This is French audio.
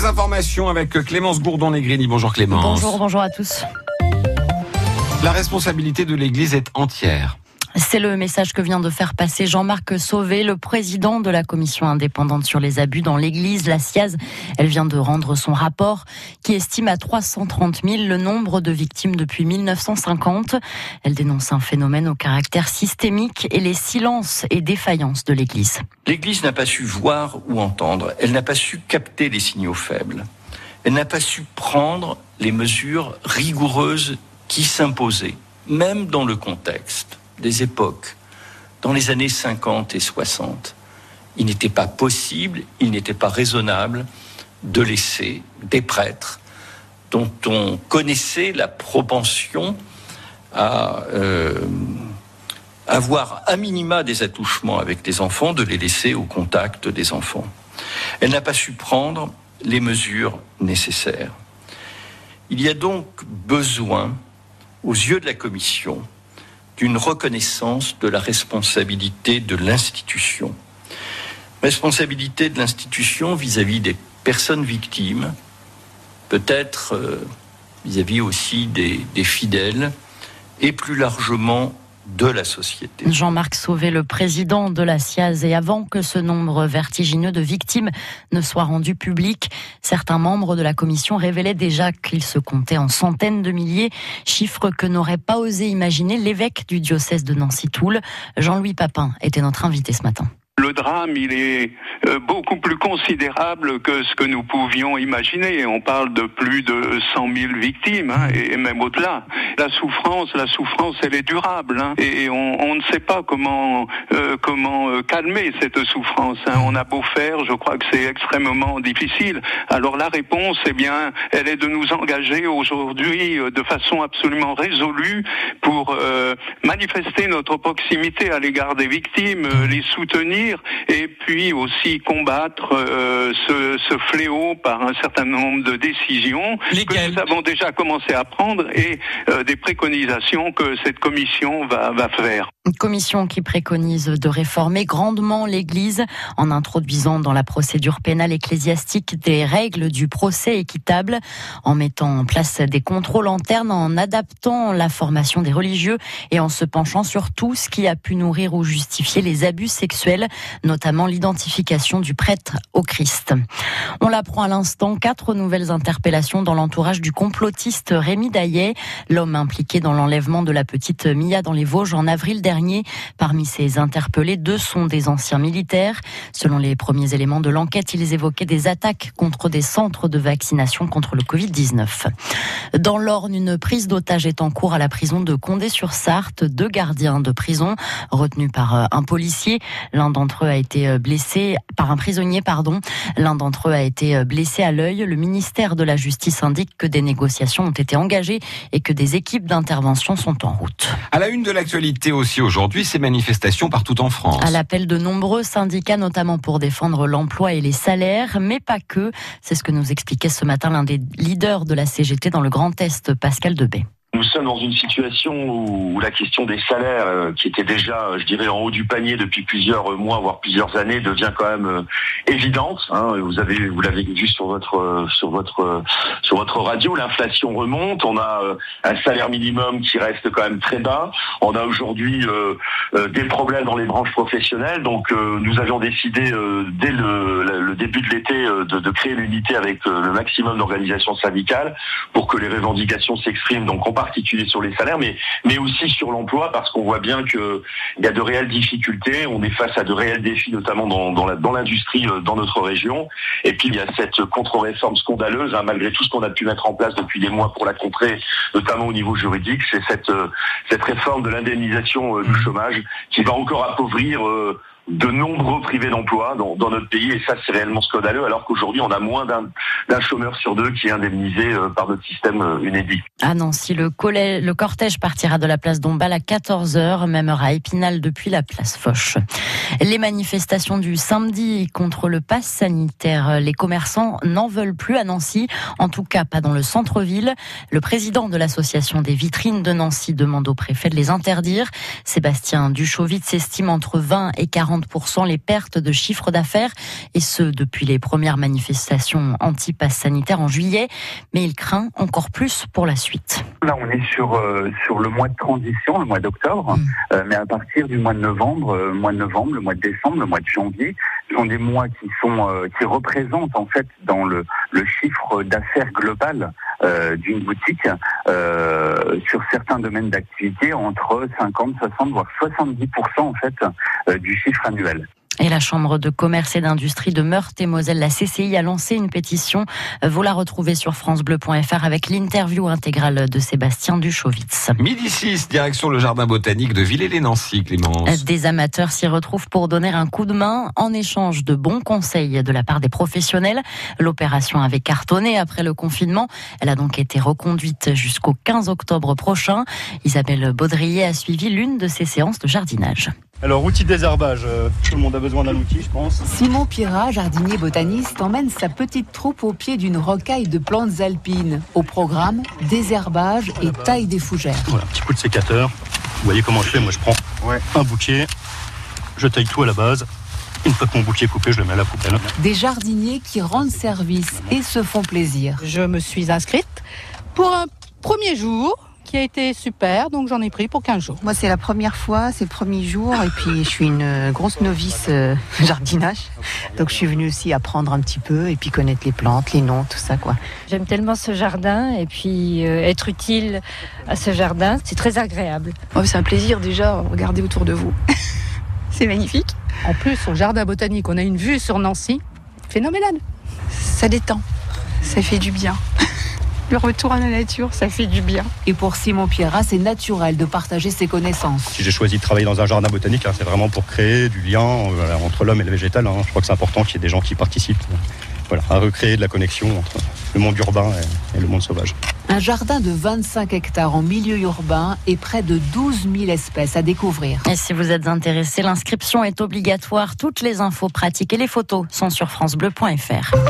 Les informations avec Clémence Gourdon-Negrini. Bonjour Clémence. Bonjour, bonjour à tous. La responsabilité de l'Église est entière. C'est le message que vient de faire passer Jean-Marc Sauvé, le président de la commission indépendante sur les abus dans l'Église, la SIAZ. Elle vient de rendre son rapport qui estime à 330 000 le nombre de victimes depuis 1950. Elle dénonce un phénomène au caractère systémique et les silences et défaillances de l'Église. L'Église n'a pas su voir ou entendre, elle n'a pas su capter les signaux faibles, elle n'a pas su prendre les mesures rigoureuses qui s'imposaient, même dans le contexte des époques, dans les années 50 et 60, il n'était pas possible, il n'était pas raisonnable de laisser des prêtres dont on connaissait la propension à euh, avoir à minima des attouchements avec des enfants, de les laisser au contact des enfants. Elle n'a pas su prendre les mesures nécessaires. Il y a donc besoin, aux yeux de la Commission, d'une reconnaissance de la responsabilité de l'institution. Responsabilité de l'institution vis-à-vis des personnes victimes, peut-être euh, vis-à-vis aussi des, des fidèles, et plus largement Jean-Marc Sauvé, le président de la SIAZ, et avant que ce nombre vertigineux de victimes ne soit rendu public, certains membres de la commission révélaient déjà qu'il se comptait en centaines de milliers, chiffre que n'aurait pas osé imaginer l'évêque du diocèse de Nancy-Toul. Jean-Louis Papin était notre invité ce matin le drame, il est euh, beaucoup plus considérable que ce que nous pouvions imaginer. On parle de plus de 100 000 victimes, hein, et même au-delà. La souffrance, la souffrance, elle est durable, hein, et on, ne sait pas comment euh, euh, calmer cette souffrance. Hein. On a beau faire, je crois que c'est extrêmement difficile. Alors la réponse, eh bien, elle est de nous engager aujourd'hui de façon absolument résolue pour manifester notre proximité à l'égard des victimes, les soutenir et puis aussi combattre euh, ce, ce, fléau par un certain nombre de décisions que nous avons déjà commencé à prendre et euh, des préconisations que cette commission va, va faire. Une commission qui préconise de réformer grandement l'Église en introduisant dans la procédure pénale ecclésiastique des règles du procès équitable, en mettant en place des contrôles internes, en adaptant la formation des religieux et en se penchant sur tout ce qui a pu nourrir ou justifier les abus sexuels notamment l'identification du prêtre au Christ. On l'apprend à l'instant, quatre nouvelles interpellations dans l'entourage du complotiste Rémi Daillet, l'homme impliqué dans l'enlèvement de la petite Mia dans les Vosges en avril dernier. Parmi ces interpellés, deux sont des anciens militaires. Selon les premiers éléments de l'enquête, ils évoquaient des attaques contre des centres de vaccination contre le Covid-19. Dans l'Orne, une prise d'otage est en cours à la prison de Condé-sur-Sarthe. Deux gardiens de prison retenus par euh, un policier. L'un d'entre eux a été euh, blessé par un prisonnier, pardon. L'un d'entre eux a été euh, blessé à l'œil. Le ministère de la Justice indique que des négociations ont été engagées et que des équipes d'intervention sont en route. À la une de l'actualité aussi aujourd'hui, ces manifestations partout en France. À l'appel de nombreux syndicats, notamment pour défendre l'emploi et les salaires, mais pas que. C'est ce que nous expliquait ce matin l'un des leaders de la CGT dans le Grand Est, Pascal Debay. Nous sommes dans une situation où la question des salaires, euh, qui était déjà, je dirais, en haut du panier depuis plusieurs mois, voire plusieurs années, devient quand même euh, évidente. Hein. Vous avez, vous l'avez vu sur votre, euh, sur votre, sur votre radio, l'inflation remonte. On a un salaire minimum qui reste quand même très bas. On a aujourd'hui des problèmes dans les branches professionnelles. Donc, nous avions décidé dès le, début de l'été de, créer l'unité avec le maximum d'organisations syndicales pour que les revendications s'expriment. Particulier sur les salaires, mais, mais aussi sur l'emploi, parce qu'on voit bien qu'il y a de réelles difficultés, on est face à de réels défis, notamment dans, dans l'industrie euh, dans notre région. Et puis il y a cette contre-réforme scandaleuse, hein, malgré tout ce qu'on a pu mettre en place depuis des mois pour la contrer, notamment au niveau juridique, c'est cette, euh, cette réforme de l'indemnisation euh, du mmh. chômage qui va encore appauvrir de nombreux privés d'emploi dans, dans, notre pays et ça c'est réellement scandaleux alors qu'aujourd'hui on a moins d'un chômeur sur deux qui est indemnisé euh, par notre système euh, UNEDIC. À Nancy, le, le cortège partira de la place Dombal à 14h, même à Épinal depuis la place Foch. Les manifestations du samedi contre le pass sanitaire, les commerçants n'en veulent plus à Nancy, en tout cas pas dans le centre-ville. Le président de l'association des vitrines de Nancy demande au préfet de les interdire. Sébastien Duchauvitz s'estime entre 20 et 40 40% les pertes de chiffre d'affaires, et ce depuis les premières manifestations anti-pass sanitaire en juillet. Mais il craint encore plus pour la suite. Là, on est sur, euh, sur le mois de transition, le mois d'octobre, mm. euh, mais à partir du mois de novembre, euh, mois de novembre, le mois de décembre, le mois de janvier, ce sont des mois qui sont qui représentent en fait dans le, le chiffre d'affaires global d'une boutique sur certains domaines d'activité entre 50, 60 voire 70 en fait du chiffre annuel. Et la Chambre de commerce et d'industrie de Meurthe-et-Moselle, la CCI, a lancé une pétition. Vous la retrouvez sur francebleu.fr avec l'interview intégrale de Sébastien Duchowitz. Midi 6, direction le jardin botanique de Villers-les-Nancy, Clémence. Des amateurs s'y retrouvent pour donner un coup de main en échange de bons conseils de la part des professionnels. L'opération avait cartonné après le confinement. Elle a donc été reconduite jusqu'au 15 octobre prochain. Isabelle Baudrier a suivi l'une de ces séances de jardinage. Alors, outil de désherbage, euh, tout le monde a besoin d'un outil, je pense. Simon Pirat, jardinier botaniste, emmène sa petite troupe au pied d'une rocaille de plantes alpines. Au programme, désherbage et taille des fougères. Voilà, un petit coup de sécateur. Vous voyez comment je fais Moi, je prends un bouquet, je taille tout à la base. Une fois que mon bouquet est coupé, je le mets à la poubelle. Des jardiniers qui rendent service et se font plaisir. Je me suis inscrite pour un premier jour qui a été super, donc j'en ai pris pour 15 jours. Moi, c'est la première fois, c'est le premier jour, et puis je suis une grosse novice euh, jardinage, donc je suis venue aussi apprendre un petit peu, et puis connaître les plantes, les noms, tout ça, quoi. J'aime tellement ce jardin, et puis euh, être utile à ce jardin, c'est très agréable. Oh, c'est un plaisir déjà, regardez autour de vous. c'est magnifique. En plus, au jardin botanique, on a une vue sur Nancy, phénoménale. Ça détend, ça fait du bien le retour à la nature, ça fait du bien. Et pour Simon Pierrat, c'est naturel de partager ses connaissances. Si j'ai choisi de travailler dans un jardin botanique, hein, c'est vraiment pour créer du lien euh, entre l'homme et le végétal. Hein. Je crois que c'est important qu'il y ait des gens qui participent voilà, à recréer de la connexion entre le monde urbain et, le monde sauvage. Un jardin de 25 hectares en milieu urbain et près de 12 000 espèces à découvrir. Et si vous êtes intéressé, l'inscription est obligatoire. Toutes les infos pratiques et les photos sont sur francebleu.fr.